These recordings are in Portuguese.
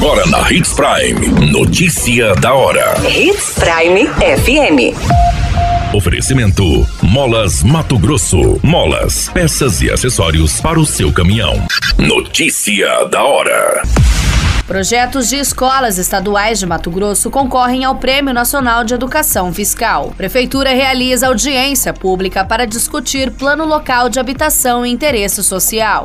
Agora na Hits Prime. Notícia da hora. Hits Prime FM. Oferecimento: Molas Mato Grosso. Molas, peças e acessórios para o seu caminhão. Notícia da hora. Projetos de escolas estaduais de Mato Grosso concorrem ao Prêmio Nacional de Educação Fiscal. Prefeitura realiza audiência pública para discutir plano local de habitação e interesse social.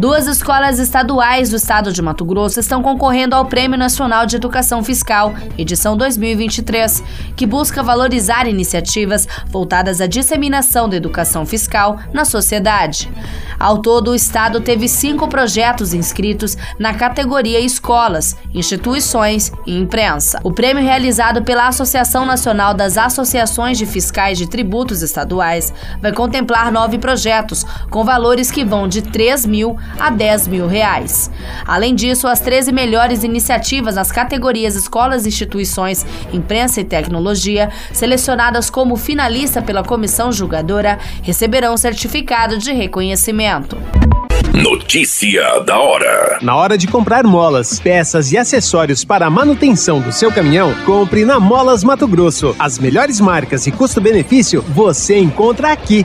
Duas escolas estaduais do estado de Mato Grosso estão concorrendo ao Prêmio Nacional de Educação Fiscal, edição 2023, que busca valorizar iniciativas voltadas à disseminação da educação fiscal na sociedade. Ao todo, o estado teve cinco projetos inscritos na categoria Escolas, Instituições e Imprensa. O prêmio realizado pela Associação Nacional das Associações de Fiscais de Tributos Estaduais vai contemplar nove projetos, com valores que vão de 3 mil a 10 mil reais. Além disso, as 13 melhores iniciativas nas categorias Escolas, Instituições, Imprensa e Tecnologia, selecionadas como finalista pela comissão julgadora, receberão certificado de reconhecimento. Notícia da hora. Na hora de comprar molas, peças e acessórios para a manutenção do seu caminhão, compre na Molas Mato Grosso. As melhores marcas e custo-benefício você encontra aqui.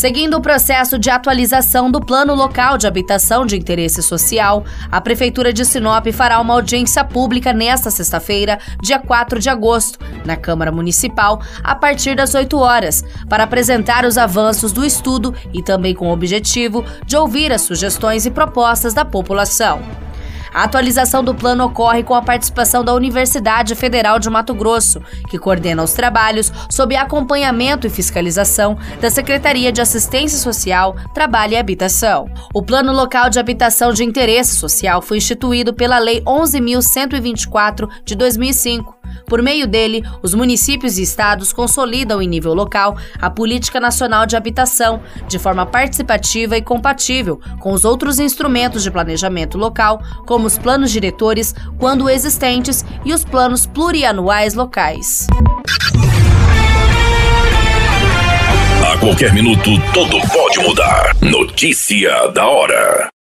Seguindo o processo de atualização do Plano Local de Habitação de Interesse Social, a Prefeitura de Sinop fará uma audiência pública nesta sexta-feira, dia 4 de agosto, na Câmara Municipal, a partir das 8 horas, para apresentar os avanços do estudo e também com o objetivo de ouvir as sugestões e propostas da população. A atualização do plano ocorre com a participação da Universidade Federal de Mato Grosso, que coordena os trabalhos sob acompanhamento e fiscalização da Secretaria de Assistência Social, Trabalho e Habitação. O Plano Local de Habitação de Interesse Social foi instituído pela Lei 11.124 de 2005 por meio dele, os municípios e estados consolidam em nível local a política nacional de habitação, de forma participativa e compatível com os outros instrumentos de planejamento local, como os planos diretores, quando existentes, e os planos plurianuais locais. A qualquer minuto, tudo pode mudar. Notícia da hora.